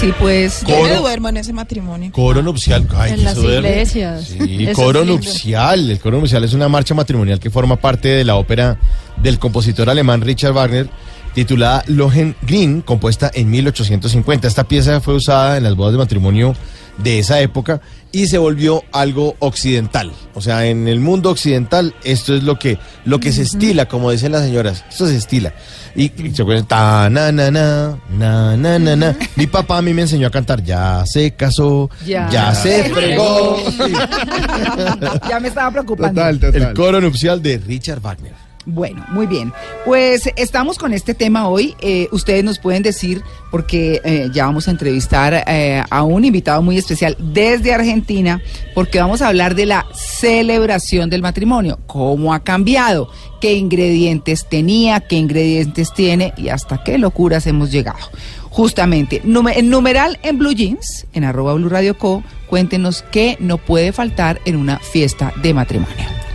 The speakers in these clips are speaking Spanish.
Sí, pues. Yo me Coro. duermo en ese matrimonio. Coro nupcial. Ay, En las iglesias. Sí, coro nupcial. El coro nupcial es una marcha matrimonial que forma parte de la ópera del compositor alemán Richard Wagner, titulada Lohengrin, compuesta en 1850. Esta pieza fue usada en las bodas de matrimonio de esa época y se volvió algo occidental. O sea, en el mundo occidental esto es lo que lo que se estila, como dicen las señoras. Esto se estila. Y, y se acuerdan, ta na na na na na na na. Mi papá a mí me enseñó a cantar, ya se casó, Ya. ya, se fregó. Ya me estaba preocupando. El coro nupcial de Richard Wagner. Bueno, muy bien. Pues estamos con este tema hoy. Eh, ustedes nos pueden decir, porque eh, ya vamos a entrevistar eh, a un invitado muy especial desde Argentina, porque vamos a hablar de la celebración del matrimonio, cómo ha cambiado, qué ingredientes tenía, qué ingredientes tiene y hasta qué locuras hemos llegado. Justamente, en numeral en Blue Jeans, en arroba Blue Radio Co, cuéntenos qué no puede faltar en una fiesta de matrimonio.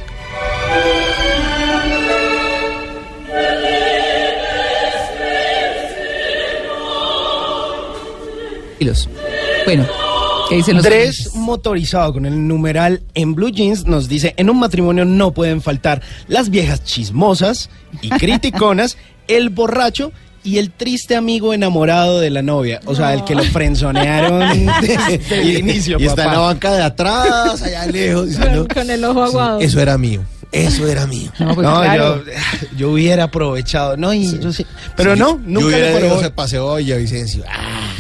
Kilos. Bueno, ¿qué dicen los Andrés oyentes? motorizado con el numeral en blue jeans nos dice, en un matrimonio no pueden faltar las viejas chismosas y criticonas, el borracho y el triste amigo enamorado de la novia. O sea, el que lo frenzonearon desde el inicio, y está en la banca de atrás, allá lejos, Con, con el ojo aguado. eso era mío, eso era mío. No, pues No, claro. yo, yo hubiera aprovechado. No, y yo sí. Pero Sí, no, yo nunca hubiera le ido ese paseo a Villavicencio. Ah,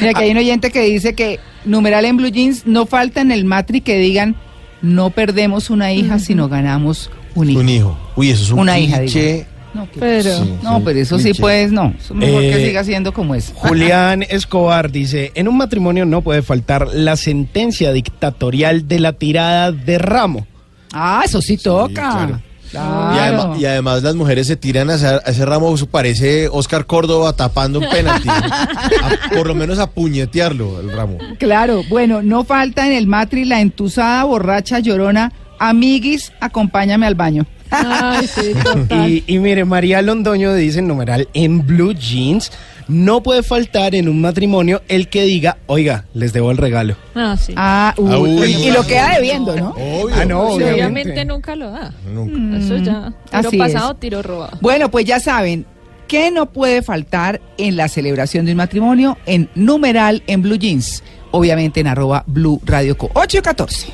Mira, que hay un oyente que dice que numeral en Blue Jeans no falta en el matri que digan no perdemos una hija, sino ganamos un hijo. un hijo. Uy, eso es un Una hija, cliché. No, que- Pero, Sí. no, pero eso sí, pues no. Es mejor que Eh, siga siendo como es. Julián Escobar dice, en un matrimonio no puede faltar la sentencia dictatorial de la tirada de ramo. Ah, eso sí toca. claro. Claro. Y, además, y además las mujeres se tiran a ese, a ese ramo, eso parece Oscar Córdoba tapando un penalti. A- por lo menos a puñetearlo el ramo. Claro, bueno, no falta en el matri la entusada borracha llorona. Amiguis, acompáñame al baño. Ay, sí, total. Y, y mire, María Londoño dice en numeral en blue jeans, no puede faltar en un matrimonio el que diga, oiga, les debo el regalo. Ah, sí. Ah, uy, Ah, uy, y, y lo queda debiendo, ¿no? Obvio. Ah, no, obviamente. obviamente nunca lo da. Nunca. Eso ya. Tiro así pasado, es. tiro robado. Bueno, pues ya saben, ¿qué no puede faltar en la celebración de un matrimonio? En numeral en Blue Jeans. Obviamente en arroba Blue Radio Co. 8 y 14.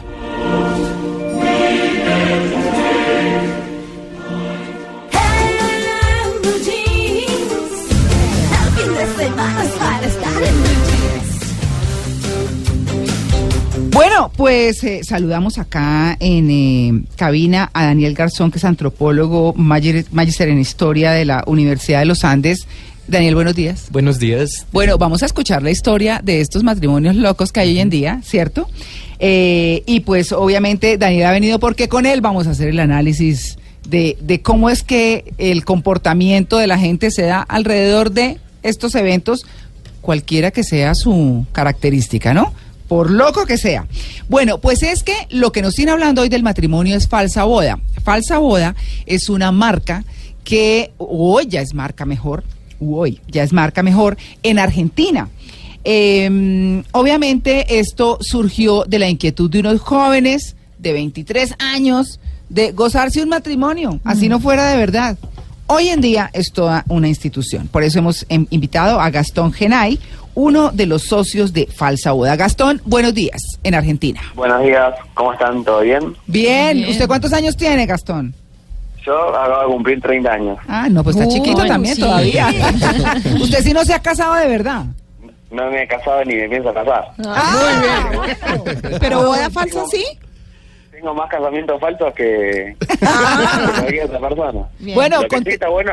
Pues eh, saludamos acá en eh, cabina a Daniel Garzón, que es antropólogo, magis- magíster en historia de la Universidad de los Andes. Daniel, buenos días. Buenos días. Bueno, vamos a escuchar la historia de estos matrimonios locos que hay hoy en día, ¿cierto? Eh, y pues obviamente Daniel ha venido porque con él vamos a hacer el análisis de, de cómo es que el comportamiento de la gente se da alrededor de estos eventos, cualquiera que sea su característica, ¿no? Por loco que sea. Bueno, pues es que lo que nos tiene hablando hoy del matrimonio es falsa boda. Falsa boda es una marca que hoy ya es marca mejor, hoy ya es marca mejor en Argentina. Eh, obviamente esto surgió de la inquietud de unos jóvenes de 23 años de gozarse un matrimonio, así no fuera de verdad. Hoy en día es toda una institución. Por eso hemos em, invitado a Gastón Genay, uno de los socios de Falsa Boda. Gastón, buenos días en Argentina. Buenos días, ¿cómo están? ¿Todo bien? Bien, Bien. ¿usted cuántos años tiene, Gastón? Yo acabo de cumplir 30 años. Ah, no, pues está Uy, chiquito también sí. todavía. Usted sí no se ha casado de verdad. No me he casado ni me pienso casar. Ah, Pero boda falsa sí. Tengo más casamientos falsos que, que cualquier otra persona. Bueno, lo, que sí está bueno,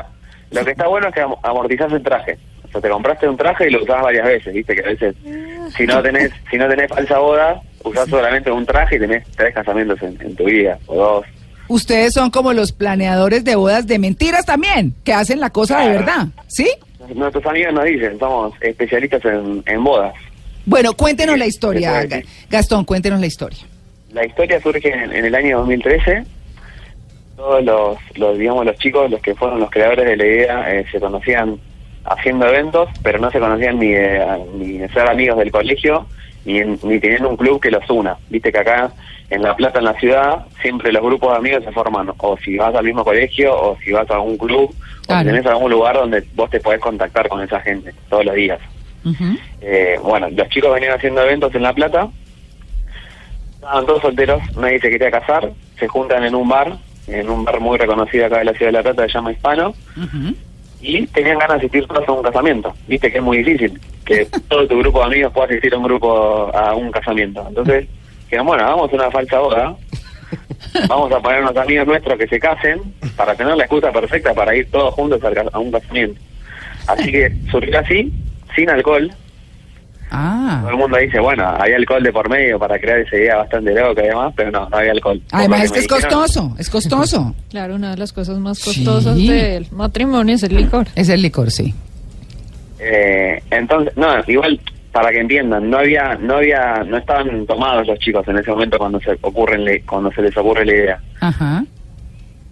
lo que está bueno es que am- amortizás el traje. O sea, te compraste un traje y lo usás varias veces, viste que a veces si no tenés si no tenés falsa boda, usás solamente un traje y tenés tres casamientos en, en tu vida, o dos. ustedes son como los planeadores de bodas de mentiras también, que hacen la cosa de verdad, ¿sí? Nuestros amigos nos dicen, somos especialistas en, en bodas. Bueno, cuéntenos la historia. Gastón, cuéntenos la historia. La historia surge en, en el año 2013. Todos los, los, digamos, los chicos, los que fueron los creadores de la idea, eh, se conocían haciendo eventos, pero no se conocían ni de, ni de ser amigos del colegio, ni, en- ni teniendo un club que los una. Viste que acá en La Plata, en la ciudad, siempre los grupos de amigos se forman, o si vas al mismo colegio, o si vas a algún club, o si tenés algún lugar donde vos te podés contactar con esa gente todos los días. Eh, bueno, los chicos venían haciendo eventos en La Plata, estaban todos solteros, nadie se quería casar, se juntan en un bar, en un bar muy reconocido acá de la ciudad de La Plata, se llama Hispano. Y tenían ganas de asistir todos a un casamiento. Viste que es muy difícil que todo tu grupo de amigos pueda asistir a un grupo, a un casamiento. Entonces, dijeron, bueno, hagamos una falsa boda, vamos a poner unos amigos nuestros que se casen para tener la excusa perfecta para ir todos juntos a un casamiento. Así que surgió así, sin alcohol, Ah. todo el mundo dice, bueno, hay alcohol de por medio para crear esa idea bastante loca y demás, pero no, no había alcohol. Además es que es dijeron, costoso, es costoso. Claro, una de las cosas más Sí. costosas del matrimonio es el licor. Es el licor, sí. eh, entonces, no, igual, para que entiendan, no había, no había, no estaban tomados los chicos en ese momento cuando se ocurren, le- cuando se les ocurre la idea. Ajá.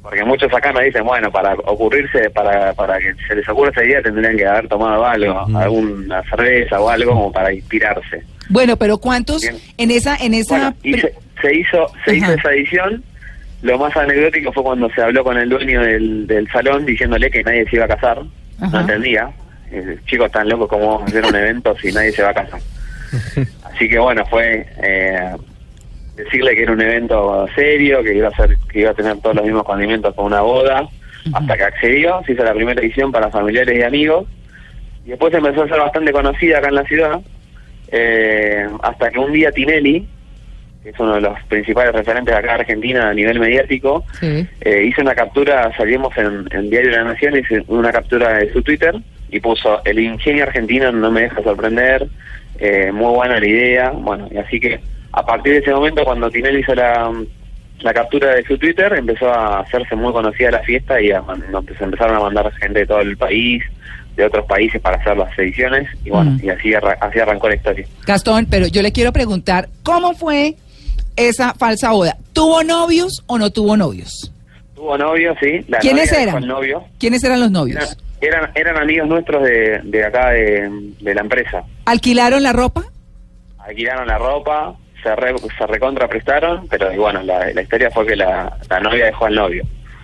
Porque muchos acá nos dicen, bueno, para ocurrirse, para, para que se les ocurra esa idea tendrían que haber tomado algo, alguna cerveza o algo como para inspirarse. Bueno, pero ¿cuántos Bien. en esa en esa Bueno, y pri- se, se hizo se hizo esa edición. Lo más anecdótico fue cuando se habló con el dueño del, del salón diciéndole que nadie se iba a casar. Ajá. No entendía. Eh, chicos tan locos como hacer un evento si nadie se va a casar. Así que bueno, fue eh, decirle que era un evento serio, que iba a ser, que iba a tener todos los mismos condimentos con una boda, hasta que accedió, se hizo la primera edición para familiares y amigos, y después empezó a ser bastante conocida acá en la ciudad, eh, hasta que un día Tinelli, que es uno de los principales referentes acá en Argentina a nivel mediático, Sí. eh, hizo una captura, salimos en, en Diario de la Nación, hizo una captura de su Twitter y puso, el ingenio argentino no me deja sorprender, eh, muy buena la idea, bueno, y así que a partir de ese momento cuando Tinelli hizo la, la captura de su Twitter, empezó a hacerse muy conocida la fiesta y a, pues, empezaron a mandar gente de todo el país, de otros países para hacer las ediciones, y bueno, Mm. y así, así arrancó la historia. Gastón, pero yo le quiero preguntar, ¿cómo fue esa falsa boda? ¿Tuvo novios o no tuvo novios? Tuvo novio, sí. La ¿Quiénes eran? novio. ¿Quiénes eran los Eran, novios? eran, eran amigos nuestros de, de acá de, de la empresa. ¿Alquilaron la ropa? Alquilaron la ropa, se, re, se recontra prestaron, pero y bueno, la, la historia fue que la, la novia dejó al novio.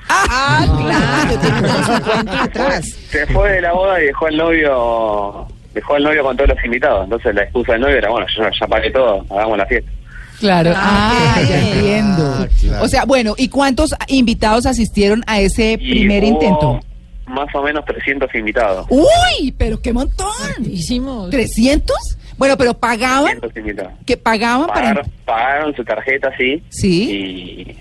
Ah, claro, 50 atrás. Se fue de la boda y dejó al novio dejó al novio con todos los invitados. Entonces la excusa del novio era, bueno, yo ya pagué todo, hagamos la fiesta. Claro, ah, Ah, ya entiendo. claro. O sea, bueno, ¿y cuántos invitados asistieron a ese Y primer hubo intento? Más o menos 300 invitados. ¡Uy! ¡Pero qué montón! Hicimos. ¿300? Bueno, pero pagaban, 300 invitados. que pagaban para... Pagaron, su tarjeta, sí. Sí. Y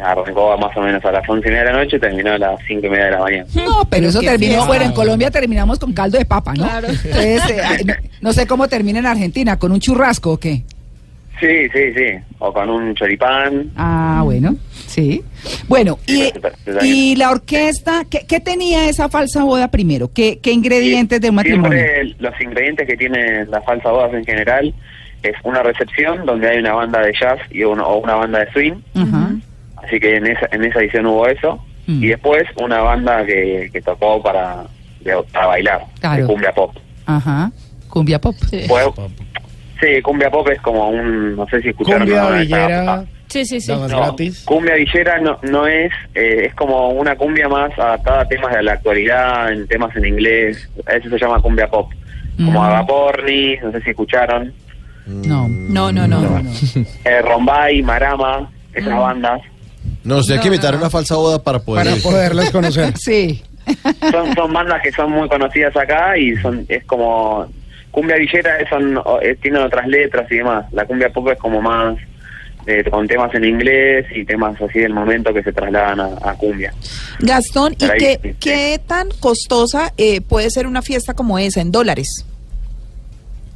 arrancó más o menos a las 11 y media de la noche y terminó a las 5 y media de la mañana. No, pero eso terminó, fiesta. bueno, en Colombia terminamos con caldo de papa, ¿no? Claro. Entonces, eh, no, no sé cómo termina en Argentina, con un churrasco o qué. Sí, sí, sí. O con un choripán. Ah, bueno, sí. Bueno, y, y la orquesta, ¿qué, qué tenía esa falsa boda primero? ¿Qué, qué ingredientes de un matrimonio? Siempre los ingredientes que tienen las falsas bodas en general es una recepción donde hay una banda de jazz y uno, o una banda de swing. Ajá. Así que en esa, en esa edición hubo eso. Mm. Y después una banda que, que tocó para, de- para bailar, Claro. de cumbia pop. Ajá. Cumbia pop. Sí, Fue- sí, cumbia pop es como un, no sé si escucharon. Cumbia esta- villera, sí, sí. sí. No, gratis. cumbia villera no, no es, eh, es como una cumbia más adaptada a temas de la actualidad, en temas en inglés. Eso se llama cumbia pop. Como Mm. Agaporni, no sé si escucharon. No. No, no, no. No, no. Eh, Rombay, Marama, esas bandas. No, usted hay que No, invitar no, no. una falsa boda para poder Para poderlas conocer. Sí. Son, son bandas que son muy conocidas acá y son es como... Cumbia villera es- son, o- eh, tienen otras letras y demás. La cumbia pop es como más eh, con temas en inglés y temas así del momento que se trasladan a, a cumbia. Gastón, ¿y qué tan costosa eh, puede ser una fiesta como esa en dólares?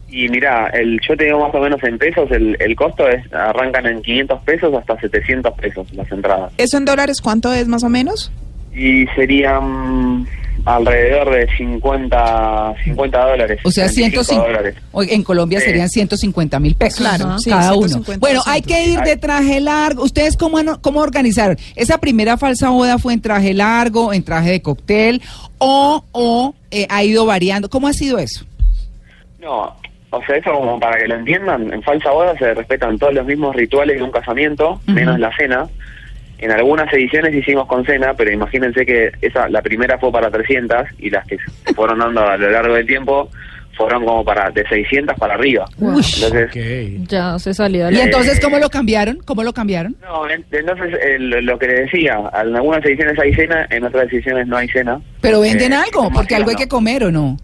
Y mira, el, yo te digo más o menos en pesos, el, el costo es arrancan en 500 pesos hasta 700 pesos las entradas. ¿Eso en dólares cuánto es más o menos? Y serían alrededor de 50, 50 dólares. O sea, 25 150. dólares. Hoy En Colombia Sí. serían 150 mil pesos. Claro, sí, cada uno. 150, Bueno, hay que ir de traje largo. ¿Ustedes cómo, cómo organizaron? ¿Esa primera falsa boda fue en traje largo, en traje de cóctel o, o eh, ha ido variando? ¿Cómo ha sido eso? No, o sea, eso como para que lo entiendan, en falsa boda se respetan todos los mismos rituales de un casamiento, menos la cena. En algunas ediciones hicimos con cena, pero imagínense que esa la primera fue para 300 y las que se fueron dando a lo largo del tiempo fueron como para de 600 para arriba. Uy. Entonces, Ok. Ya se salió de ¿Y entonces cómo lo cambiaron? ¿Cómo lo cambiaron? no, en- entonces el- lo que le decía, en algunas ediciones hay cena, en otras ediciones no hay cena. Pero venden Eh, algo, porque algo hay que comer o no.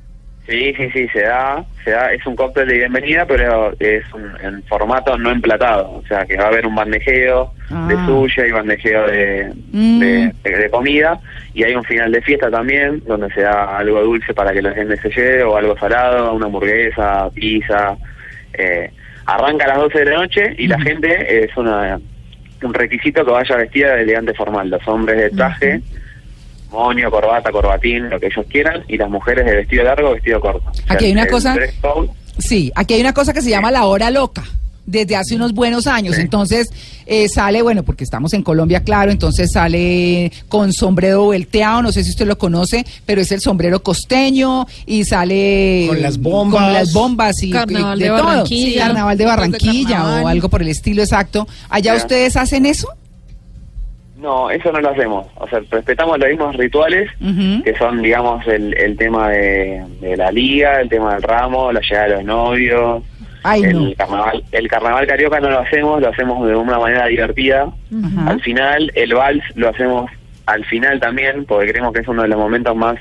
Sí, sí, sí, se da, se da, es un cóctel de bienvenida, pero es un, en formato no emplatado, o sea que va a haber un bandejeo Ah. de suya y bandejeo de, Mm. de, de- de comida, y hay un final de fiesta también, donde se da algo dulce para que la gente se lleve, o algo salado, una hamburguesa, pizza, eh, arranca a las 12 de la noche y la gente es una un requisito que vaya vestida de elegante formal, los hombres de traje, moño, corbata, corbatín, lo que ellos quieran, y las mujeres de vestido largo, vestido corto. O sea, Aquí hay una cosa- code, Sí, aquí hay una cosa que se llama la hora loca. Desde hace unos buenos años. Sí. Entonces eh, sale, bueno, porque estamos en Colombia, claro, entonces sale con sombrero volteado, no sé si usted lo conoce, pero es el sombrero costeño y sale Con las bombas. con las bombas y, Carnaval y de todo. Barranquilla. Sí, carnaval de de Barranquilla carnaval. o algo por el estilo exacto. ¿Allá Ya. ustedes hacen eso? No, eso no lo hacemos. O sea, respetamos los mismos rituales, que son, digamos, el, el tema de, de la liga, el tema del ramo, la llegada de los novios. Ay, el, no. carnaval, el carnaval carioca no lo hacemos, lo hacemos de una manera divertida. Al final, el vals lo hacemos al final también, porque creemos que es uno de los momentos más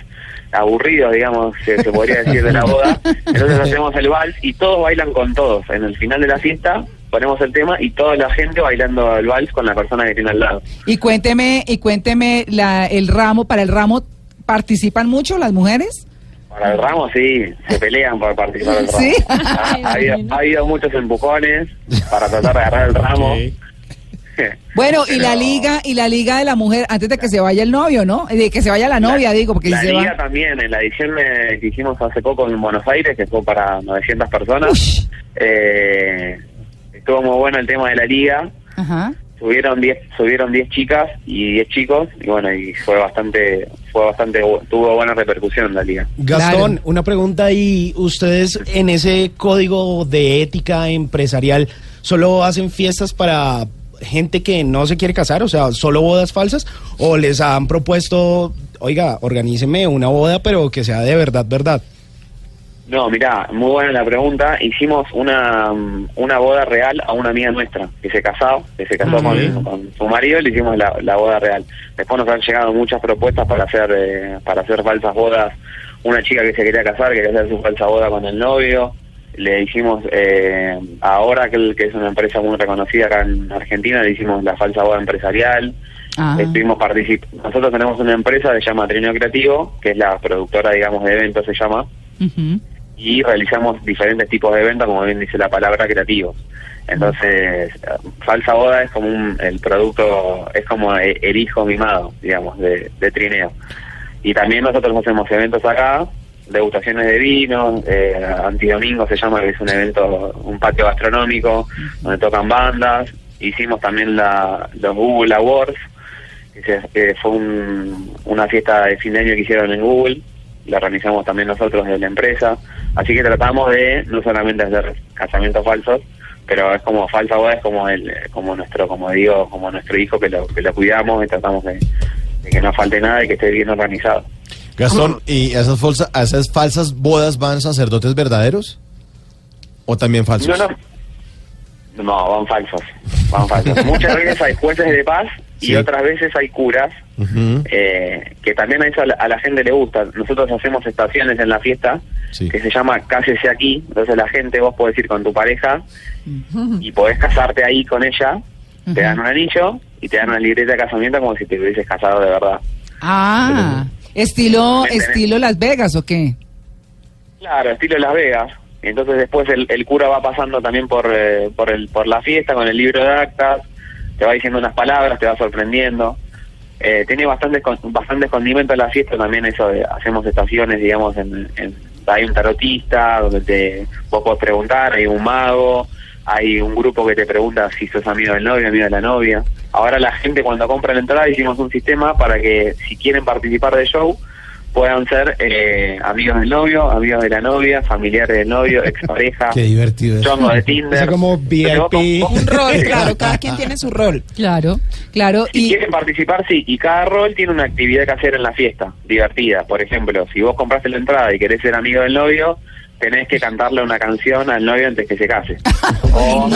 aburridos, digamos, se, se podría decir, de la boda. Entonces hacemos el vals y todos bailan con todos. En el final de la fiesta ponemos el tema y toda la gente bailando el vals con la persona que tiene al lado. Y cuénteme, y cuénteme la, el ramo, para el ramo, ¿participan mucho las mujeres? Para el ramo sí, se pelean por participar del ramo. ¿Sí? Ha, ha habido, ha habido muchos empujones para tratar de agarrar el ramo. Ok. Bueno, y Pero- la liga, y la liga de la mujer, antes de que se vaya el novio, ¿no? De que se vaya la novia, digo, porque la si se liga va. también, en la edición que hicimos hace poco en Buenos Aires, que fue para 900 personas, Ush. eh, estuvo muy bueno el tema de la liga. Ajá. Subieron 10 subieron 10 chicas y 10 chicos y bueno, y fue bastante fue bastante tuvo buena repercusión la liga. Gastón, Claro. una pregunta y ustedes en ese código de ética empresarial solo hacen fiestas para gente que no se quiere casar, o sea, solo bodas falsas o les han propuesto, oiga, organíceme una boda pero que sea de verdad, verdad. No, mirá, muy buena la pregunta. Hicimos una, mm, una boda real a una amiga nuestra que se casó, que se casó Ok. con, con su marido y le hicimos la, la boda real. Después nos han llegado muchas propuestas para hacer eh, para hacer falsas bodas. Una chica que se quería casar, quería hacer su falsa boda con el novio. Le hicimos, eh, ahora que, que es una empresa muy reconocida acá en Argentina, le hicimos la falsa boda empresarial. Ah. Estuvimos particip Nosotros tenemos una empresa que se llama Trineo Creativo, que es la productora, digamos, de eventos, se llama Ujú. Y realizamos diferentes tipos de eventos, como bien dice la palabra, creativos. Entonces, Falsa Boda es como un, el producto, es como e- el hijo mimado, digamos, de, de Trineo. Y también nosotros hacemos eventos acá, degustaciones de vino, eh, Antidomingo se llama, que es un evento, un patio gastronómico, donde tocan bandas. Hicimos también la, los Google Awards, que fue un- una fiesta de fin de año que hicieron en Google, la organizamos también nosotros desde la empresa. Así que tratamos de no solamente hacer casamientos falsos, pero es como falsa boda, es como el, como nuestro, como digo, como nuestro hijo que lo, que lo cuidamos y tratamos de, de que no falte nada y que esté bien organizado. Gastón, ¿y a esas, falsa- a esas falsas bodas van sacerdotes verdaderos? ¿O también falsos? No, no. No, van falsos. Van falsos. Muchas veces hay jueces de paz y otras veces hay curas, eh, que también a eso a la, a la gente le gusta. Nosotros hacemos estaciones en la fiesta Sí. que se llama Cásese aquí. Entonces la gente, vos podés ir con tu pareja y podés casarte ahí con ella. Te dan un anillo y te dan una libreta de casamiento como si te hubieses casado de verdad. Ah, estilo, Tenés- estilo Las Vegas, ¿o qué? Claro, estilo Las Vegas. Entonces después el, el cura va pasando también por, eh, por, el, por la fiesta con el libro de actas, te va diciendo unas palabras, te va sorprendiendo. Eh, tiene bastantes bastantes condimentos la fiesta también eso de hacemos estaciones digamos en, en- hay un tarotista donde te vos podés preguntar hay un mago hay un grupo que te pregunta si sos amigo del novio amigo de la novia ahora la gente cuando compra la entrada hicimos un sistema para que si quieren participar del show puedan ser eh, amigos del novio amigos de la novia familiares del novio expareja Qué divertido chongo de Tinder como VIP. Un rol, claro, cada quien tiene su rol. Claro, claro. Si Y quieren participar, sí, y cada rol tiene una actividad que hacer en la fiesta, divertida. Por ejemplo, si vos compraste la entrada y querés ser amigo del novio, tenés que cantarle una canción al novio antes que se case. O,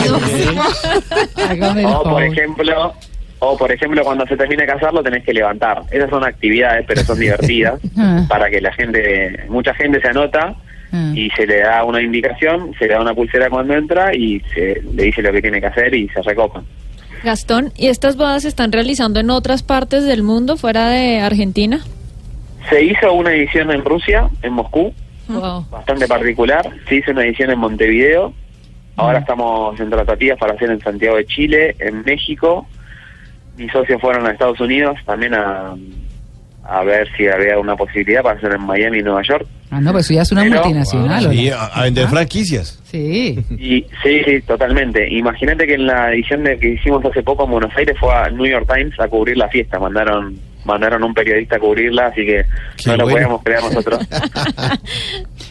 el o, por ejemplo, o por ejemplo, cuando se termine de casar, lo tenés que levantar. Esas son actividades, pero son divertidas, Ah. para que la gente, mucha gente se anota Ah. y se le da una indicación, se le da una pulsera cuando entra y se le dice lo que tiene que hacer y se recopan. Gastón, ¿y estas bodas se están realizando en otras partes del mundo, fuera de Argentina? Se hizo una edición en Rusia, en Moscú, Wow. bastante particular. Se hizo una edición en Montevideo. Ahora estamos en tratativas para hacer en Santiago de Chile, en México. Mis socios fueron a Estados Unidos también a, a ver si había una posibilidad para hacer en Miami y Nueva York. Ah, no, pues ya es una Pero- multinacional. Sí, hola. a, a vender Ah, franquicias. Sí. Y sí, sí, totalmente. Imagínate que en la edición de que hicimos hace poco en Buenos Aires fue a New York Times a cubrir la fiesta. Mandaron mandaron un periodista a cubrirla, así que Qué no lo bueno. podíamos creer nosotros.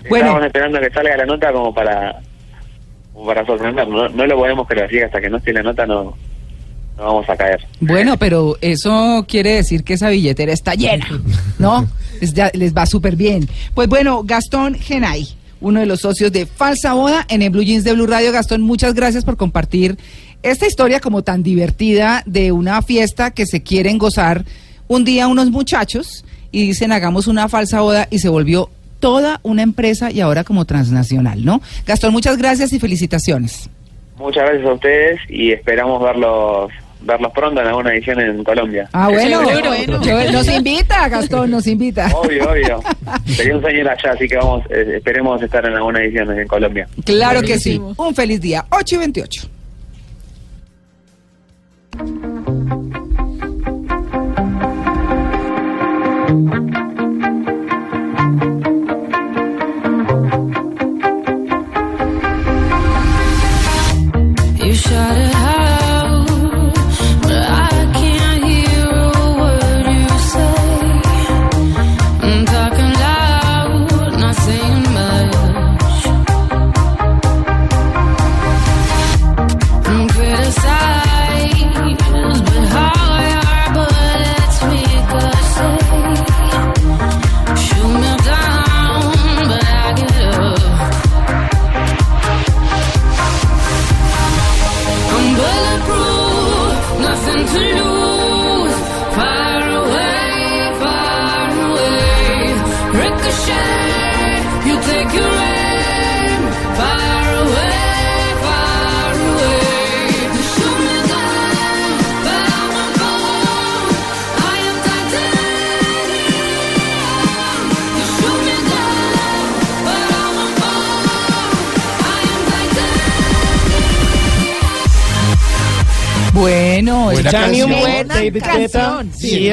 Bueno. Estábamos esperando que salga la nota como para como para sorprender. No, no lo podemos creer, así que hasta que no esté la nota no, no vamos a caer. Bueno, pero eso quiere decir que esa billetera está llena, ¿no? Les, ya- les va súper bien. Pues bueno, Gastón Genay, uno de los socios de Falsa Boda en el Blue Jeans de Blue Radio. Gastón, muchas gracias por compartir esta historia como tan divertida de una fiesta que se quieren gozar un día unos muchachos y dicen hagamos una falsa boda y se volvió toda una empresa y ahora como transnacional, ¿no? Gastón, muchas gracias y felicitaciones. Muchas gracias a ustedes y esperamos verlos verlos pronto en alguna edición en Colombia. Ah, bueno, bueno. Nos invita, Gastón, nos invita. Obvio, obvio. Sería un sueño ir allá, así que vamos, eh, esperemos estar en alguna edición en Colombia. Claro que sí. Un feliz día. 8 y 28. Titanium, buena David Guetta. Sí.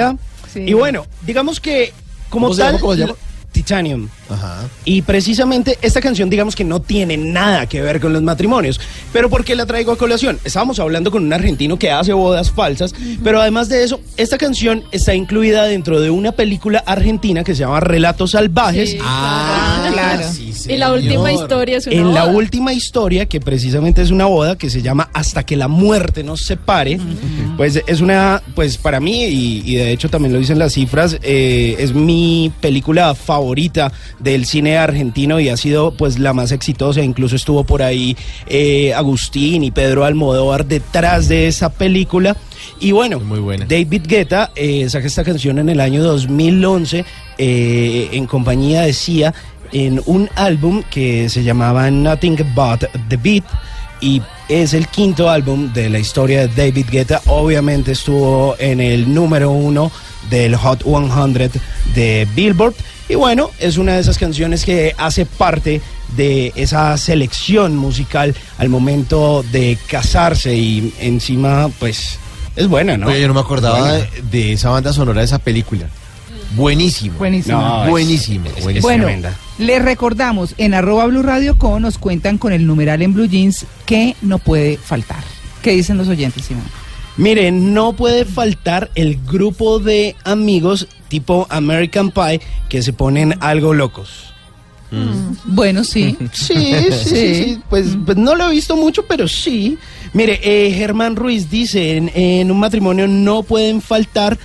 Y bueno, digamos que como ¿Cómo se tal... llama? ¿Cómo se llama? Titanium. Ajá. Y precisamente esta canción, digamos que no tiene nada que ver con los matrimonios. Pero ¿por qué la traigo a colación? Estábamos hablando con un argentino que hace bodas falsas, pero además de eso, esta canción está incluida dentro de una película argentina que se llama Relatos Salvajes. Sí, Ah, claro. sí, Y la última historia es una En la última historia, que precisamente es una boda que se llama Hasta que la muerte nos separe, pues es una, pues para mí, y, y de hecho también lo dicen las cifras, eh, es mi película favorita del cine argentino y ha sido pues la más exitosa, incluso estuvo por ahí eh, Agustín y Pedro Almodóvar detrás de esa película. Y bueno, Muy buena. David Guetta eh, saca esta canción en el año 2011 eh, en compañía de Sia en un álbum que se llamaba Nothing But the Beat y es el quinto álbum de la historia de David Guetta. Obviamente estuvo en el número uno del Hot 100 de Billboard y bueno, es una de esas canciones que hace parte de esa selección musical al momento de casarse y encima pues es buena, ¿no? Oye, yo no me acordaba de, de esa banda sonora de esa película. Buenísimo. Buenísimo. No, es- Buenísimo. es-. Bueno, tremenda. les recordamos, en arroba Blue Radio Co nos cuentan con el numeral en Blue Jeans que no puede faltar. ¿Qué dicen los oyentes, Simón? Mire, no puede faltar el grupo de amigos tipo American Pie que se ponen algo locos. Bueno, sí. Sí, sí, sí, sí. Pues, pues no lo he visto mucho, pero sí. Mire, eh, Germán Ruiz dice, en, en un matrimonio no pueden faltar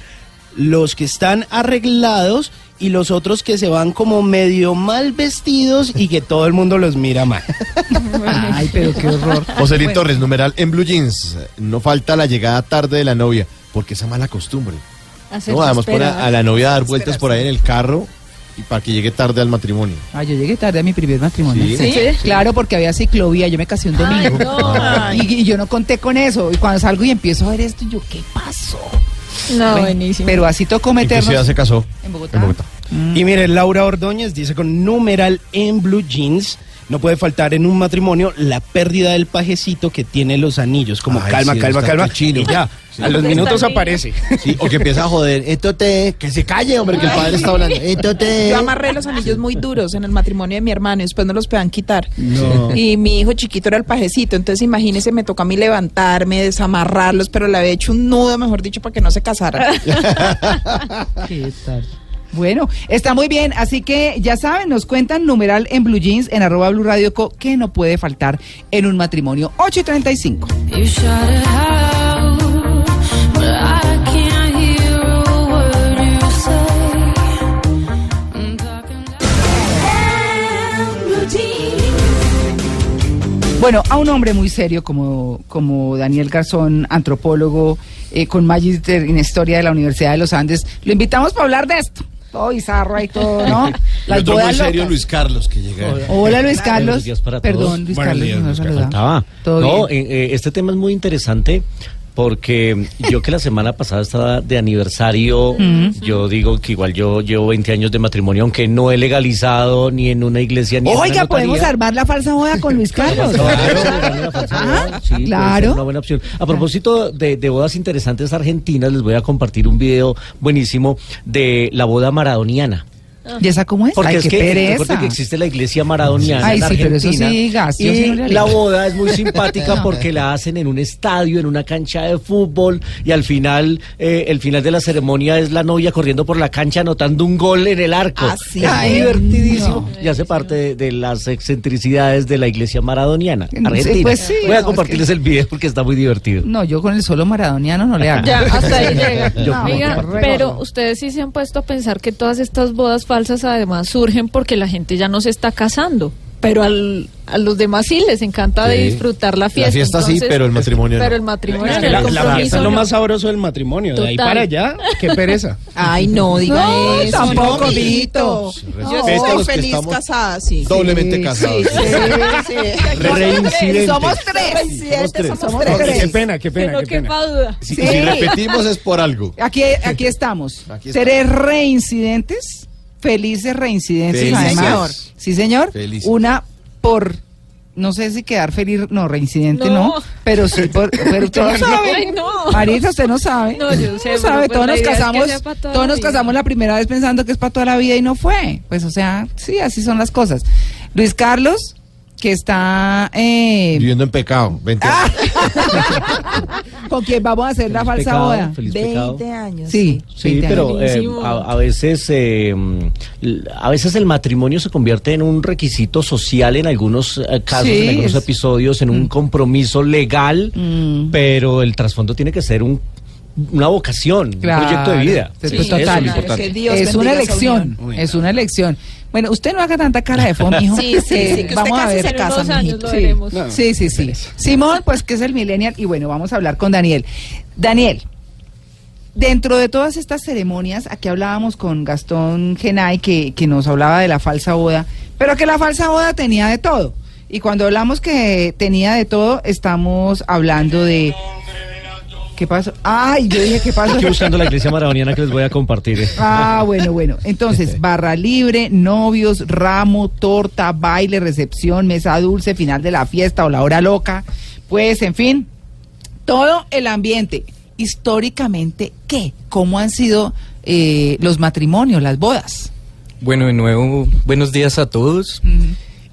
los que están arreglados y los otros que se van como medio mal vestidos y que todo el mundo los mira mal. Ay, pero qué horror. Joselín Bueno, Torres, numeral en Blue Jeans. No falta la llegada tarde de la novia, porque esa mala costumbre. No, además pone a la novia a dar vueltas por ahí en el carro y para que llegue tarde al matrimonio. Ah, yo llegué tarde a mi primer matrimonio. Sí. ¿Sí? Claro, porque había ciclovía, yo me casé un Ay, domingo. no. Y, y yo no conté con eso. Y cuando salgo y empiezo a ver esto, yo, ¿qué pasó? No, Bueno, buenísimo. Pero así tocó ¿En meternos se casó? en Bogotá. En Bogotá. Y mire, Laura Ordóñez dice con numeral en blue jeans. No puede faltar en un matrimonio la pérdida del pajecito que tiene los anillos. Como Ay, calma, sí, calma, calma. chino. Y ya, Sí. a los minutos aparece. Sí, o que empieza a joder. Esto te. Que se calle, hombre, que el padre está hablando. Esto te. Yo amarré los anillos muy duros en el matrimonio de mi hermano y después no los puedan quitar. No. Y mi hijo chiquito era el pajecito, entonces imagínese, me toca a mí levantarme, desamarrarlos, pero le había hecho un nudo, mejor dicho, para que no se casara. ¿Qué tal? Bueno, está muy bien, así que ya saben, nos cuentan numeral en Blue Jeans, en arroba Blue Radio Co, que no puede faltar en un matrimonio. 8 y 35. You shout it out, but I can't hear a word you say. I'm talking loud. Bueno, a un hombre muy serio como, como Daniel Garzón, antropólogo, eh, con magíster en historia de la Universidad de los Andes, lo invitamos para hablar de esto. Todo bizarro y todo, ¿no? Y otro muy serio, locas. Luis Carlos, que llega. Hola Luis Carlos. Buenos días para todos. Perdón, Luis Buenos Carlos. días, no Luis Carlos. saludaba. Faltaba. Todo no, bien. eh, eh, este tema es muy interesante porque yo que la semana pasada estaba de aniversario, yo digo que igual yo llevo 20 años de matrimonio, aunque no he legalizado ni en una iglesia ni en una Oiga, podemos armar la falsa boda con Luis Carlos. Claro, Ah, boda, sí, claro. ser una buena opción. A propósito de, de bodas interesantes argentinas, les voy a compartir un video buenísimo de la boda maradoniana. ¿Y esa cómo es? Porque Ay, es qué que pereza. que existe la iglesia maradoniana Ay, en sí, pero eso Argentina. sí, gas, yo y sí no la boda es muy simpática porque la hacen en un estadio, en una cancha de fútbol y al final, eh, el final de la ceremonia es la novia corriendo por la cancha anotando un gol en el arco. Ah, sí. Es Ay, divertidísimo no. y hace parte de, de las excentricidades de la iglesia maradoniana Sí, argentina. pues sí, Voy a no, compartirles es el video porque está muy divertido. No, yo con el solo maradoniano no le hago. Ya, hasta ahí llega. Yo Oiga, pero ustedes sí se han puesto a pensar que todas estas bodas falsas además surgen porque la gente ya no se está casando. Pero al, a los demás sí les encanta de disfrutar la fiesta. La fiesta sí, pero el matrimonio no. Pero el matrimonio Es no, que el la, la fiesta compromiso es lo más sabroso del matrimonio. De ahí para allá, qué pereza. Ay, no, diga No, eso. tampoco, no, Vito. Yo estoy feliz estamos casada, sí. Doblemente Sí, casados. Sí, sí, sí. Reincidente. Somos tres. Reincidentes, tres. somos tres. Qué pena, qué Que pena, no qué pena. quepa duda. Si, Sí. si repetimos es por algo. Aquí, aquí estamos. Aquí estamos. Seré reincidentes, felices reincidentes Felices. además. Señor. Sí, señor. Felices. Una por no sé si quedar feliz, no, reincidente No. no, pero sí, por- pero usted no sabe. Ay, no. Marisa, usted no sabe. No, yo sé, No sabe, pues todos nos idea es que casamos, todos nos casamos la primera vez pensando que es para toda la vida y no fue. Pues, o sea, sí, así son las cosas. Luis Carlos, que está eh, Viviendo en pecado. 20 Ah, años. con quien vamos a hacer la falsa pecado, boda. feliz 20 pecado. años. Sí, Sí, 20 pero años. eh, a, a veces eh, mm, a veces el matrimonio se convierte en un requisito social en algunos eh, casos, Sí, en algunos es- episodios, en un compromiso legal, Mm. pero el trasfondo tiene que ser un, una vocación, Claro, un proyecto de vida. Sí, es total. lo importante. Que Dios es una elección, es una elección. Bueno, usted no haga tanta cara de fondo, mijo. Sí, sí, que sí, que usted vamos a ver. casa, años lo Sí. Sí, sí, sí. Simón, pues que es el millennial. Y bueno, vamos a hablar con Daniel. Daniel, dentro de todas estas ceremonias, aquí hablábamos con Gastón Genay, que, que nos hablaba de la falsa boda, pero que la falsa boda tenía de todo. Y cuando hablamos que tenía de todo, estamos hablando de... ¿Qué pasó? Ay, yo dije, ¿qué pasó? Estoy buscando la iglesia maradoniana que les voy a compartir. eh. Ah, bueno, bueno. Entonces, barra libre, novios, ramo, torta, baile, recepción, mesa dulce, final de la fiesta o la hora loca. Pues, en fin, todo el ambiente. Históricamente, ¿qué? ¿Cómo han sido eh, los matrimonios, las bodas? Bueno, de nuevo, buenos días a todos.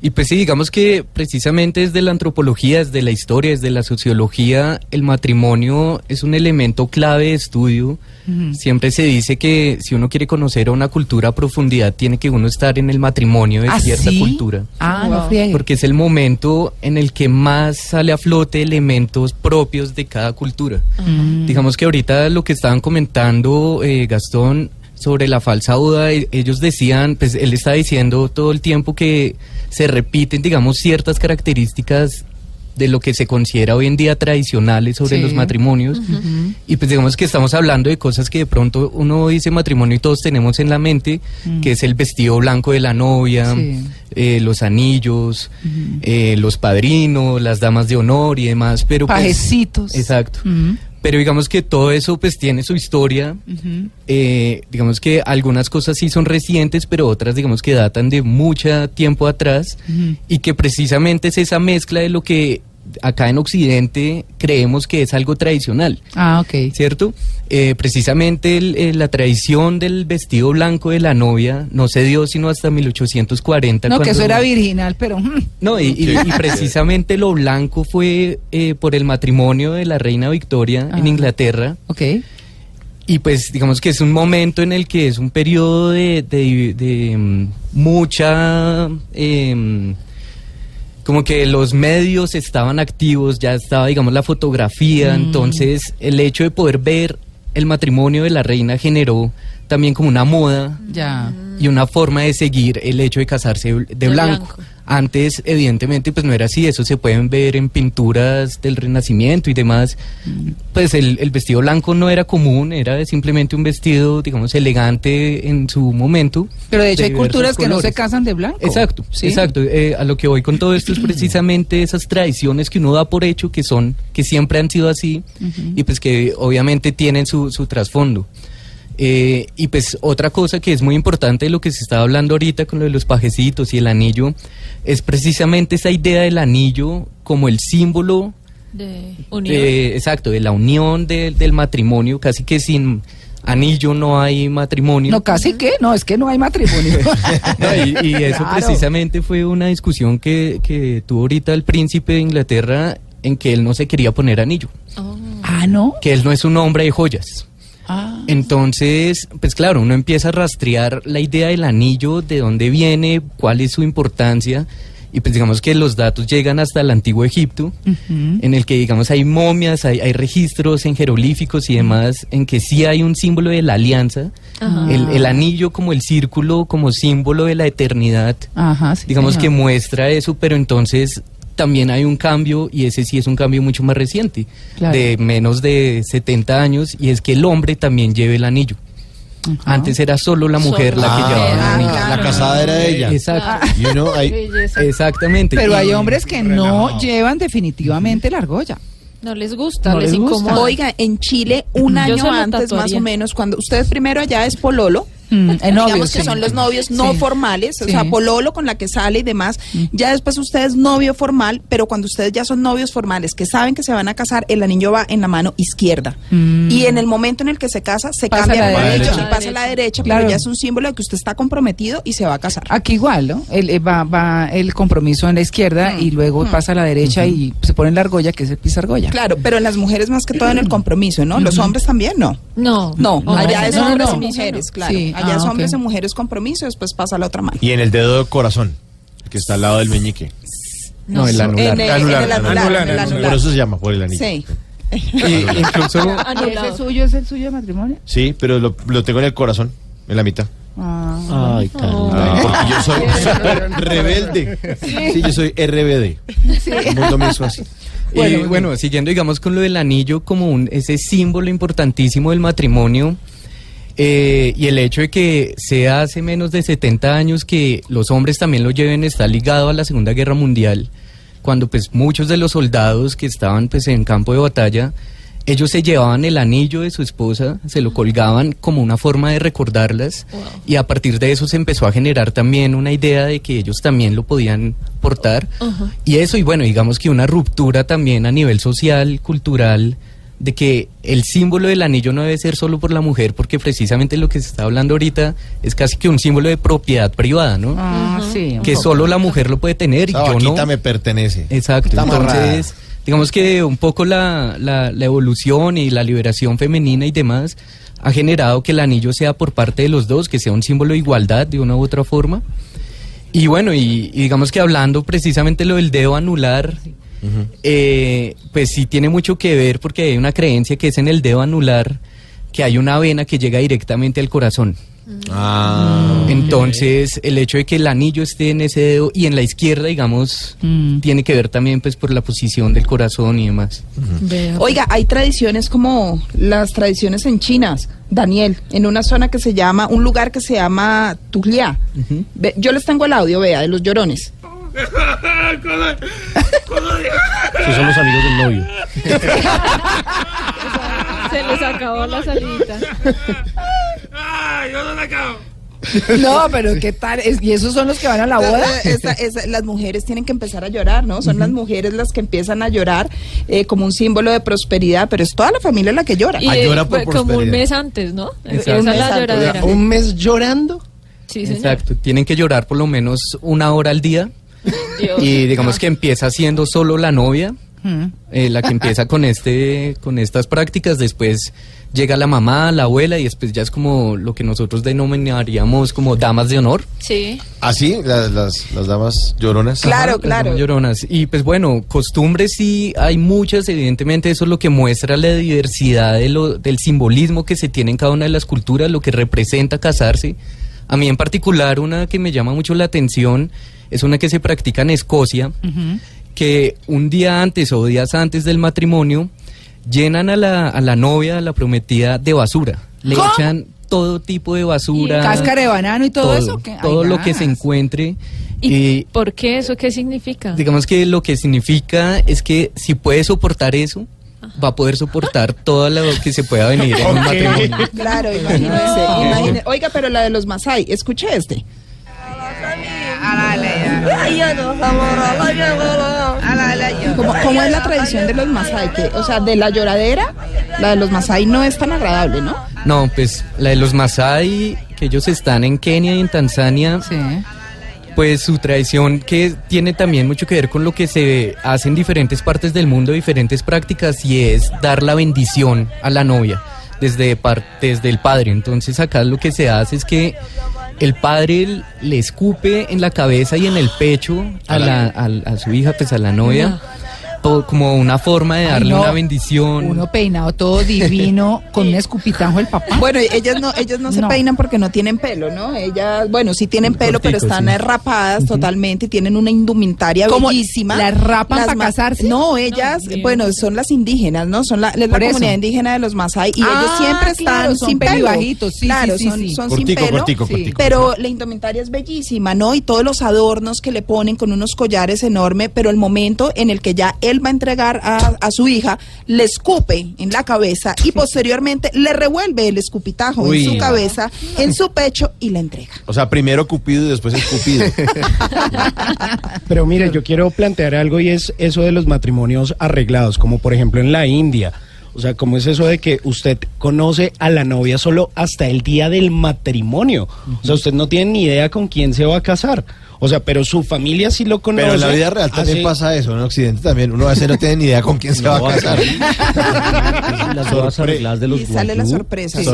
Y pues sí, digamos que precisamente desde la antropología, desde la historia, desde la sociología, el matrimonio es un elemento clave de estudio. Siempre se dice que si uno quiere conocer a una cultura a profundidad, tiene que uno estar en el matrimonio de ¿Ah, cierta sí? cultura. Ah, no Wow. friegue. Porque es el momento en el que más sale a flote elementos propios de cada cultura. Mm. Digamos que ahorita lo que estaban comentando eh, Gastón sobre la falsa e- ellos decían, pues él está diciendo todo el tiempo que se repiten, digamos, ciertas características de lo que se considera hoy en día tradicionales sobre Sí. los matrimonios. Y pues digamos que estamos hablando de cosas que de pronto uno dice matrimonio y todos tenemos en la mente, que es el vestido blanco de la novia, Sí. eh, los anillos, eh, los padrinos, las damas de honor y demás, pero pues- Pajecitos. exacto. Pero digamos que todo eso pues tiene su historia. Eh, digamos que algunas cosas sí son recientes, pero otras digamos que datan de mucho tiempo atrás y que precisamente es esa mezcla de lo que acá en Occidente creemos que es algo tradicional. Ah, ok. ¿Cierto? Eh, precisamente el- eh, la tradición del vestido blanco de la novia no se dio sino hasta 1840. No, que eso era virginal, pero... mm, no, y, y- y precisamente lo blanco fue eh, por el matrimonio de la reina Victoria en Ajá. Inglaterra. ok. Y pues digamos que es un momento en el que es un periodo de, de- de, mm, mucha... como que los medios estaban activos, ya estaba, digamos, la fotografía, Mm. entonces el hecho de poder ver el matrimonio de la reina generó también como una moda Ya. y una forma de seguir el hecho de casarse de De blanco. blanco. Antes, evidentemente, pues no era así, eso se pueden ver en pinturas del Renacimiento y demás. Pues el, el vestido blanco no era común, era simplemente un vestido, digamos, elegante en su momento. Pero de hecho de hay culturas que no se casan de blanco. Exacto, Sí. exacto. Eh, a lo que voy con todo esto es precisamente esas tradiciones que uno da por hecho que son, que siempre han sido así y pues que obviamente tienen su, su trasfondo. Eh, y pues otra cosa que es muy importante de lo que se estaba hablando ahorita con lo de los pajecitos y el anillo, es precisamente esa idea del anillo como el símbolo De unión. de- exacto, de la unión de- del matrimonio, casi que sin anillo no hay matrimonio. No, casi que, no, es que no hay matrimonio. No, y, y eso Claro. precisamente fue una discusión que, que tuvo ahorita el príncipe de Inglaterra en que él no se quería poner anillo, Oh. Ah, no. que él no es un hombre de joyas. Ah. Entonces, pues claro, uno empieza a rastrear la idea del anillo, de dónde viene, cuál es su importancia, y pues digamos que los datos llegan hasta el antiguo Egipto, en el que digamos hay momias, hay, hay registros en jeroglíficos y demás, en que sí hay un símbolo de la alianza, el, el anillo como el círculo, como símbolo de la eternidad, sí, digamos que muestra eso, pero entonces también hay un cambio y ese sí es un cambio mucho más reciente, Claro. de menos de 70 años, y es que el hombre también lleve el anillo. Antes era solo la mujer Solo la que llevaba el mujer. anillo. Ah, La casada era ella. Exacto. Exactamente. Pero hay hombres que no llevan definitivamente la argolla. No les gusta, No les, les gusta. incomoda. Oiga, en Chile, un año antes más o menos, cuando ustedes primero allá es pololo, Mm, en digamos novios, que sí. son los novios no Sí. formales, o Sí. sea, pololo con la que sale y demás. Ya después usted es novio formal, pero cuando ustedes ya son novios formales, que saben que se van a casar, el anillo va en la mano izquierda. Mm. Y en el momento en el que se casa, se Pasa cambia el anillo derecha. y pasa a la derecha, Claro. pero ya es un símbolo de que usted está comprometido y se va a casar. Aquí igual, ¿no? El, eh, va, va el compromiso en la izquierda y luego Mm. pasa a la derecha y se pone la argolla, que es el pisargolla. Claro, pero en las mujeres más que todo en el compromiso, ¿no? Los hombres también no. No. No, No, allá es hombres no. y mujeres, claro. Sí, Allá ah, es hombres ok. y mujeres compromiso, después pasa a la otra mano. Y en el dedo del corazón, que está al lado del meñique. No, el anular. En el, en el Anular, anular, anular, en el anular. anular. Por eso se llama, por el anillo. Sí. Y incluso Anulado. ¿Ese suyo es el suyo de matrimonio? Sí, pero lo, lo tengo en el corazón, en la mitad. Ah. Ay, Oh. Ah, porque yo soy súper rebelde. Sí, yo soy RBD. El mundo me hizo así. Y bueno, siguiendo, digamos, con lo del anillo como un, ese símbolo importantísimo del matrimonio eh, y el hecho de que sea hace menos de 70 años que los hombres también lo lleven está ligado a la Segunda Guerra Mundial, cuando pues muchos de los soldados que estaban pues en campo de batalla, ellos se llevaban el anillo de su esposa, se lo colgaban como una forma de recordarlas y a partir de eso se empezó a generar también una idea de que ellos también lo podían portar. Y eso, y bueno, digamos que una ruptura también a nivel social, cultural, de que el símbolo del anillo no debe ser solo por la mujer, porque precisamente lo que se está hablando ahorita es casi que un símbolo de propiedad privada, ¿no? Ah, sí. que poco. solo la mujer lo puede tener y yo no. me pertenece. Exacto, Está amarrada. entonces digamos que un poco la, la, la evolución y la liberación femenina y demás ha generado que el anillo sea por parte de los dos, que sea un símbolo de igualdad de una u otra forma. Y bueno, y, y digamos que hablando precisamente lo del dedo anular, eh, pues sí tiene mucho que ver porque hay una creencia que es en el dedo anular que hay una vena que llega directamente al corazón. Ah. Entonces, el hecho de que el anillo esté en ese dedo y en la izquierda, digamos, Mm. tiene que ver también pues por la posición del corazón y demás. Vea. Oiga, hay tradiciones como las tradiciones en Chinas, Daniel, en una zona que se llama, un lugar que se llama Tuglia. Yo les tengo el audio, vea, de los llorones. Esos son los amigos del novio. Se les acabó la salidita. No, pero ¿qué tal? Es- ¿Y esos son los que van a la boda? Esa- esa- las mujeres tienen que empezar a llorar, ¿no? Son las mujeres las que empiezan a llorar eh, como un símbolo de prosperidad, pero es toda la familia la que llora. Y Ah, llora por fue como un mes antes, ¿no? Esa Un es mes la antes. lloradera. Un mes llorando. Sí, señor. Exacto, tienen que llorar por lo menos una hora al día Dios. y digamos que empieza siendo solo la novia, Mm. eh, la que empieza con este con estas prácticas, después llega la mamá, la abuela y después ya es como lo que nosotros denominaríamos como damas de honor. Sí. ¿Así? Las, las, las damas lloronas. Claro, Las claro. damas lloronas. Y pues bueno, costumbres sí hay muchas, evidentemente eso es lo que muestra la diversidad de lo, del simbolismo que se tiene en cada una de las culturas, lo que representa casarse. A mí en particular una que me llama mucho la atención es una que se practica en Escocia, que un día antes o días antes del matrimonio llenan a la, a la novia, a la prometida, de basura. Le ¿Cómo? echan todo tipo de basura. ¿Cáscara de banano y todo eso? ¿Qué? Ay, Todo lo que se encuentre. ¿Y Y por qué eso? ¿Qué significa? digamos que lo que significa es que si puede soportar eso, va a poder soportar todo lo que se pueda venir en un matrimonio. Claro, imagínese, imagínese. Oiga, pero la de los Masai, escuche este. ¿Cómo, cómo es la tradición de los Masai? Que, o sea, de la lloradera, la de los Masai no es tan agradable, ¿no? No, pues la de los Masai, que ellos están en Kenia y en Tanzania, Sí. pues su tradición que tiene también mucho que ver con lo que se hace en diferentes partes del mundo, diferentes prácticas, y es dar la bendición a la novia desde, par- desde el padre. Entonces acá lo que se hace es que el padre le escupe en la cabeza y en el pecho a, la, al- a su hija, pues a la novia, como una forma de Ay, darle no. una bendición. Uno peinado todo divino con un escupitajo el papá. Bueno, ellas no, ellas no se peinan porque no tienen pelo, ¿no? Ellas, bueno, sí tienen pelo, pero están sí. eh, rapadas totalmente y tienen una indumentaria ¿Cómo? bellísima. ¿Las rapan Las para casarse? No, ellas, No, bueno, son las indígenas, ¿no? Son la, es la eso. comunidad indígena de los Masai y Ah, ellos siempre están son sin pelo. sí, claro, sí, sí, son, sí. son sin Cortico, pelo. cortico, Sí. cortico. Pero la indumentaria es bellísima, ¿no? Y todos los adornos que le ponen con unos collares enormes, pero el momento en el que ya el él va a entregar a, a su hija, le escupe en la cabeza y posteriormente le revuelve el escupitajo Uy. en su cabeza, en su pecho y la entrega. O sea, primero Cupido y después escupido. Pero mire, yo quiero plantear algo y es eso de los matrimonios arreglados, como por ejemplo en la India. O sea, ¿cómo es eso de que usted conoce a la novia solo hasta el día del matrimonio? O sea, usted no tiene ni idea con quién se va a casar. O sea, pero su familia sí lo conoce. Pero en la vida real también hace- pasa eso, en Occidente también. Uno a veces no tiene ni idea con quién se va a casar. Las de los Y sale la sorpresa. Es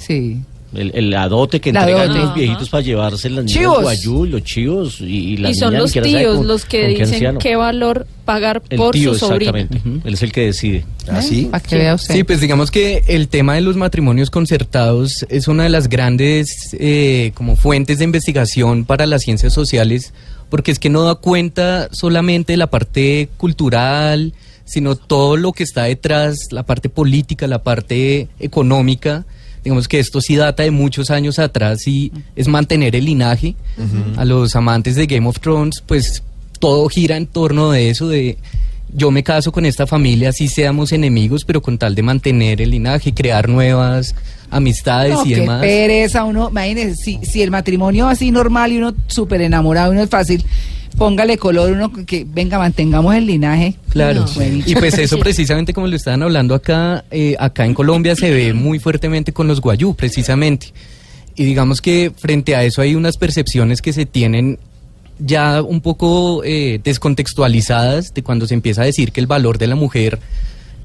Sí. Sí. El, el adote que La entregan dote. los viejitos para llevarse las niñas Chivos. guayú, los chivos y, y la Y son los tíos con- los que dicen anciano. qué valor pagar El por tío, su sobrino. exactamente. Él es el que decide. ¿Así? Para que vea usted. Sí, pues digamos que el tema de los matrimonios concertados es una de las grandes eh, como fuentes de investigación para las ciencias sociales, porque es que no da cuenta solamente de la parte cultural, sino todo lo que está detrás, la parte política, la parte económica. Digamos que esto sí data de muchos años atrás y es mantener el linaje. A los amantes de Game of Thrones, pues todo gira en torno de eso, de yo me caso con esta familia, así seamos enemigos, pero con tal de mantener el linaje, crear nuevas amistades No, y qué demás. pereza uno, imagínese, si, si el matrimonio así normal y uno súper enamorado, uno es fácil, póngale color, uno que venga, mantengamos el linaje. Claro, No. Y pues eso precisamente como lo estaban hablando acá, eh, acá en Colombia se ve muy fuertemente con los guayú, precisamente. Y digamos que frente a eso hay unas percepciones que se tienen ya un poco eh, descontextualizadas de cuando se empieza a decir que el valor de la mujer,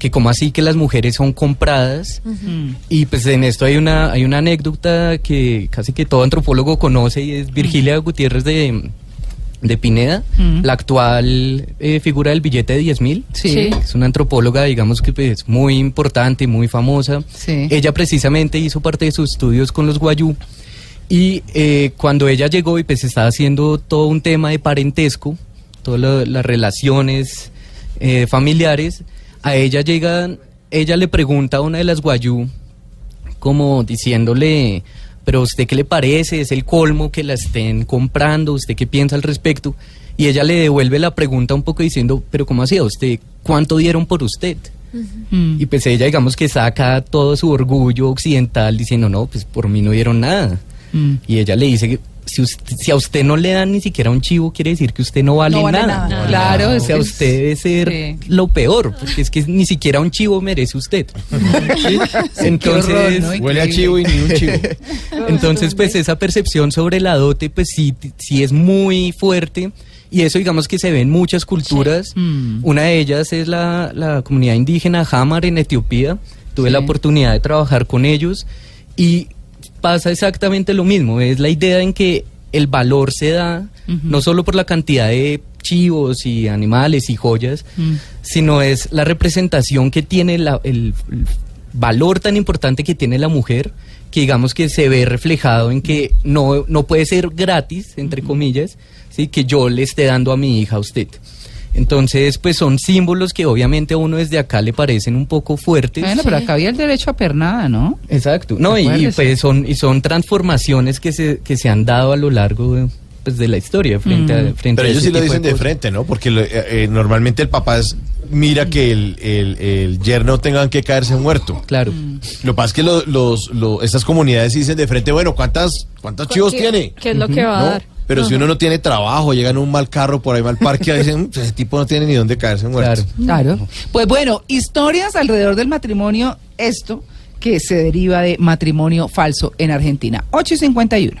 que como así que las mujeres son compradas, y pues en esto hay una, hay una anécdota que casi que todo antropólogo conoce y es Virgilia Gutiérrez de, de Pineda, la actual eh, figura del billete de 10 mil. Sí. Sí. Es una antropóloga, digamos que pues, muy importante, muy famosa. Sí. Ella precisamente hizo parte de sus estudios con los guayú. Y eh, cuando ella llegó y pues estaba haciendo todo un tema de parentesco, todas las relaciones eh, familiares, a ella llega, ella le pregunta a una de las guayú, como diciéndole, pero usted qué le parece, es el colmo que la estén comprando, usted qué piensa al respecto, y ella le devuelve la pregunta un poco diciendo, pero ¿cómo hacía usted? ¿Cuánto dieron por usted? Mm. Y pues ella digamos que saca todo su orgullo occidental diciendo, no, pues por mí no dieron nada. Mm. Y ella le dice que si, usted- si a usted no le dan ni siquiera un chivo, quiere decir que usted no vale, No vale nada. nada. Claro, o es sea, usted debe ser sí. lo peor, porque es que ni siquiera un chivo merece usted. ¿Sí? Entonces, horror, ¿no? Huele a chivo y ni un chivo. entonces, pues esa percepción sobre la dote, pues sí, sí es muy fuerte. Y eso digamos que se ve en muchas culturas. Mm. Una de ellas es la, la comunidad indígena Hamar en Etiopía. Tuve Sí. la oportunidad de trabajar con ellos y pasa exactamente lo mismo. Es la idea en que el valor se da no solo por la cantidad de chivos y animales y joyas, Mm. sino es la representación que tiene la- el, el valor tan importante que tiene la mujer, que digamos que se ve reflejado en que no, no puede ser gratis, entre comillas, ¿sí? que yo le esté dando a mi hija a usted. Entonces, pues son símbolos que obviamente a uno desde acá le parecen un poco fuertes. Bueno, pero acá había el derecho a pernada, ¿no? Exacto. No, y, pues son, y son transformaciones que se, que se han dado a lo largo de, pues, de la historia frente a, Mm. frente Pero a ellos sí lo dicen de frente, ¿no? Porque lo- eh, eh, normalmente el papá es, mira que el, el, el yerno tengan que caerse muerto. Claro. Lo que pasa es que lo- los, lo- estas comunidades dicen de frente, bueno, ¿cuántas, cuántos chivos ¿Qué- tiene? ¿Qué es lo que va a dar? Pero si uno no tiene trabajo, llega en un mal carro por ahí mal parque, dicen, "Mm, ese tipo no tiene ni dónde caerse muerto. Claro. Claro. Pues bueno, historias alrededor del matrimonio, esto que se deriva de matrimonio falso en Argentina. 8 y 51.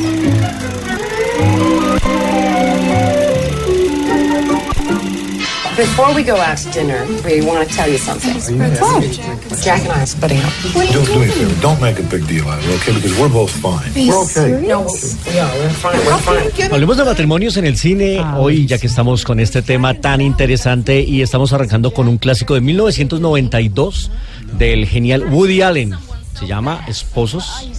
Before we go out to dinner, we want to tell you something. Oh, Jack and I are splitting up. Don't do me a favor. Don't make a big deal out of it, okay? Because we're both fine. We're okay. No, we are. We're fine. We're fine. Hablemos de matrimonios en el cine hoy, ya que estamos con este tema tan interesante y estamos arrancando con un clásico de 1992 del genial Woody Allen. se llama Esposos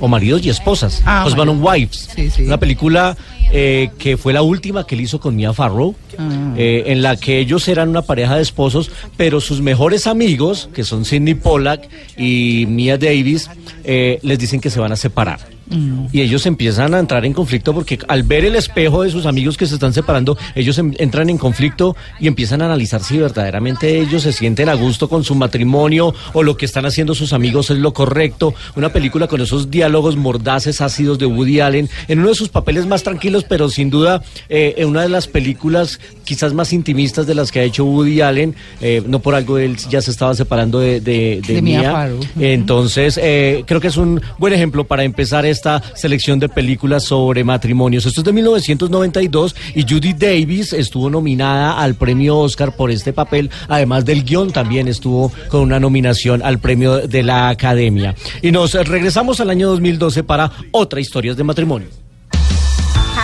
o Maridos y Esposas, Ah, Husband and Wives. Sí, sí. Una película eh, que fue la última que él hizo con Mia Farrow, Eh, en la que ellos eran una pareja de esposos, pero sus mejores amigos, que son Sidney Pollack y Mia Davis, eh, les dicen que se van a separar. Mm. Y ellos empiezan a entrar en conflicto porque al ver el espejo de sus amigos que se están separando, ellos entran en conflicto y empiezan a analizar si verdaderamente ellos se sienten a gusto con su matrimonio o lo que están haciendo sus amigos es lo correcto. Una película con esos diálogos mordaces, ácidos de Woody Allen, en uno de sus papeles más tranquilos, pero sin duda eh, en una de las películas quizás más intimistas de las que ha hecho Woody Allen. Eh, no por algo él ya se estaba separando de, de, de Mia. Entonces, eh, creo que es un buen ejemplo para empezar esta selección de películas sobre matrimonios. Esto es de 1992 y Judy Davis estuvo nominada al premio Oscar por este papel. Además del guion, también estuvo con una nominación al premio de la Academia. Y nos regresamos al año 2012 para otra historias de matrimonio.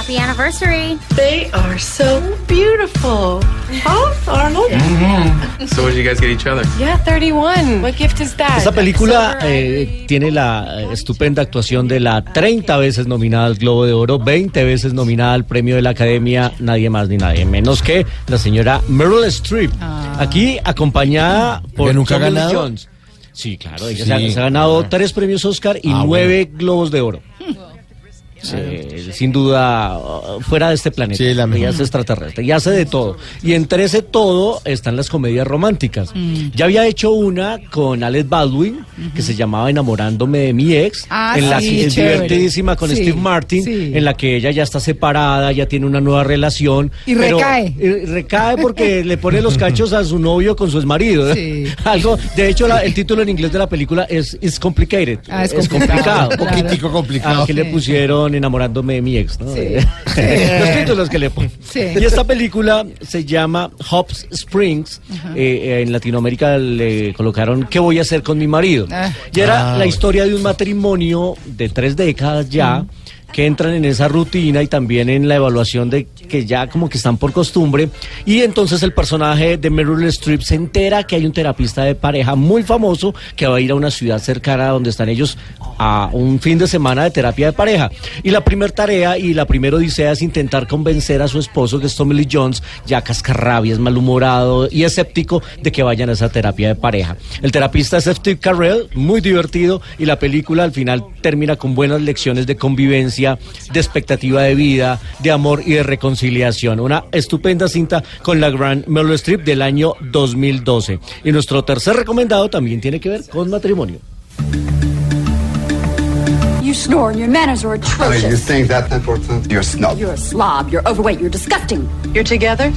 Happy anniversary. They are so beautiful. Both, Arnold? So what did you guys get each other? Yeah, 31. What gift is that? Esta película eh, tiene la eh, estupenda actuación de la 30 veces nominada al Globo de Oro, 20 veces nominada al premio de la Academia, nadie más ni nadie menos que la señora Meryl Streep. Aquí acompañada por ¿Que nunca ganado? Jones. Sí, claro, ella Sí. se, ha, se ha ganado tres premios Oscar y Ah, nueve Globos de Oro. Sí, sin duda, uh, fuera de este planeta. Sí, la ella mejor. es extraterrestre y hace de todo. Y entre ese todo están las comedias románticas. Mm. Ya había hecho una con Alec Baldwin que se llamaba Enamorándome de mi ex, Ah, en la sí, que es chévere. divertidísima con Sí, Steve Martin, sí. en la que ella ya está separada, ya tiene una nueva relación. Y pero- recae. y recae porque le pone los cachos a su novio con su exmarido. Sí. Algo, de hecho, la- el título en inglés de la película es It's Complicated. Ah, es complicado, complicado. claro. Poquitico complicado. Ah, que le pusieron enamorándome de mi ex, ¿no? Sí. Los títulos que le ponen. Sí. Y esta película se llama Hops Springs. Eh, en Latinoamérica le colocaron ¿Qué voy a hacer con mi marido? Ah. Y era Ah, la historia de un matrimonio de tres décadas ya. Que entran en esa rutina y también en la evaluación de que ya como que están por costumbre y entonces el personaje de Meryl Streep se entera que hay un terapista de pareja muy famoso que va a ir a una ciudad cercana donde están ellos a un fin de semana de terapia de pareja y la primera tarea y la primera odisea es intentar convencer a su esposo que es Tommy Lee Jones ya cascarrabias, malhumorado y escéptico de que vayan a esa terapia de pareja. El terapista es Steve Carell, muy divertido y la película al final termina con buenas lecciones de convivencia, de expectativa de vida, de amor y de reconciliación. Una estupenda cinta con la gran Meryl Streep del año 2012. Y nuestro tercer recomendado también tiene que ver con matrimonio. You snore and your manners are Oh, you atrocious. think that's important? You're a snob. You're a slob, you're overweight, you're disgusting. You're together?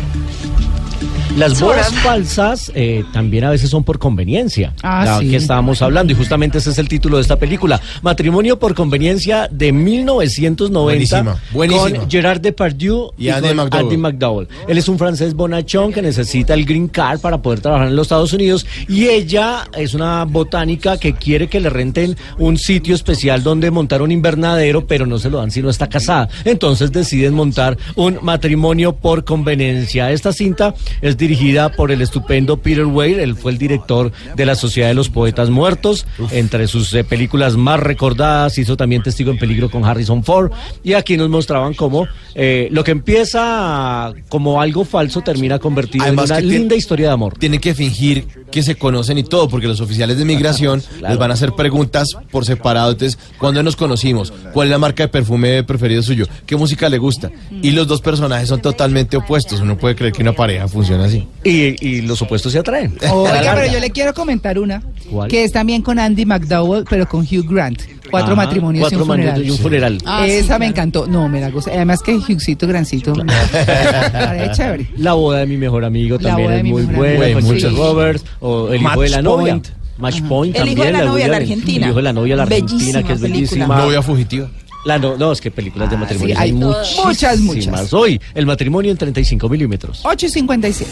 Las bodas falsas eh, también a veces son por conveniencia, Ah, la sí. que estábamos hablando, y justamente ese es el título de esta película, Matrimonio por conveniencia de 1990, Buenísima, buenísima. con Gerard Depardieu Y Andy con McDowell. Andy McDowell. Él es un francés bonachón que necesita el green card para poder trabajar en los Estados Unidos, y ella es una botánica que quiere que le renten un sitio especial donde montar un invernadero, pero no se lo dan si no está casada. Entonces deciden montar un matrimonio por conveniencia. Esta cinta es dirigida por el estupendo Peter Weir, él fue el director de la Sociedad de los Poetas Muertos, entre sus eh, películas más recordadas, hizo también Testigo en Peligro con Harrison Ford, y aquí nos mostraban cómo eh, lo que empieza como algo falso termina convertido Además en una linda historia de amor. Tienen que fingir que se conocen y todo, porque los oficiales de migración les van a hacer preguntas por separado. Entonces, ¿cuándo nos conocimos? ¿Cuál es la marca de perfume preferido suyo? ¿Qué música le gusta? Y los dos personajes son totalmente opuestos. Uno puede creer que una pareja funciona así. Y, y los opuestos se atraen. La Oiga, pero yo le quiero comentar una, ¿Cuál? que es también con Andy McDowell, pero con Hugh Grant. Cuatro Ajá, matrimonios cuatro y un funeral. matrimonios y un funeral. Ah, Esa me encantó. No, me la gusté. Además que Hughcito Grancito. Parece chévere. La boda de mi mejor amigo La también es muy buena, con Roberts, o el hijo Match de la novia. Point. Match Point El hijo de la novia, la Allen. argentina. El hijo de la novia, la argentina, que es película. bellísima. Novia fugitiva. La no, no, es que películas de Ah, matrimonio sí, hay hay muchas, muchas. Hoy, el matrimonio en 35 milímetros. 8.57.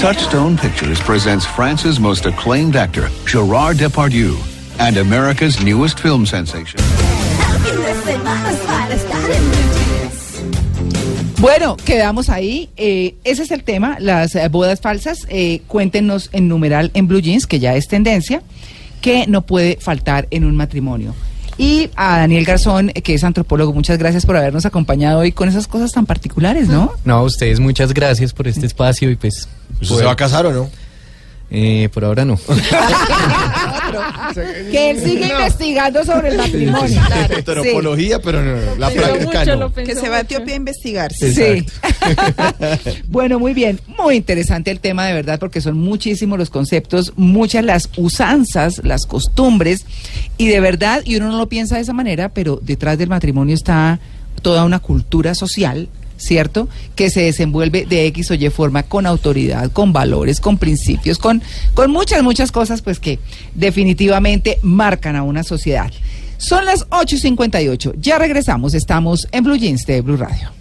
Touchstone Pictures presents France's most acclaimed actor, Gerard Depardieu, and America's newest film sensation. Bueno, quedamos ahí. Eh, ese es el tema, las eh, bodas falsas. Eh, cuéntenos en numeral en Blue Jeans, que ya es tendencia. que no puede faltar en un matrimonio. Y a Daniel Garzón, que es antropólogo, muchas gracias por habernos acompañado hoy con esas cosas tan particulares, ¿no? No, a ustedes muchas gracias por este espacio y pues... ¿Usted se va a casar o no? Eh, por ahora no. Que él sigue investigando sobre el matrimonio. Heterología, pero no, la práctica no. Que se va a Etiopía a investigar. Sí. bueno, muy bien. Muy interesante el tema de verdad porque son muchísimos los conceptos, muchas las usanzas, las costumbres y de verdad, y uno no lo piensa de esa manera, pero detrás del matrimonio está toda una cultura social. ¿Cierto? Que se desenvuelve de X o Y forma con autoridad, con valores, con principios, con, con muchas, muchas cosas, pues que definitivamente marcan a una sociedad. Son las 8.58. Ya regresamos. Estamos en Blue Jeans de Blue Radio.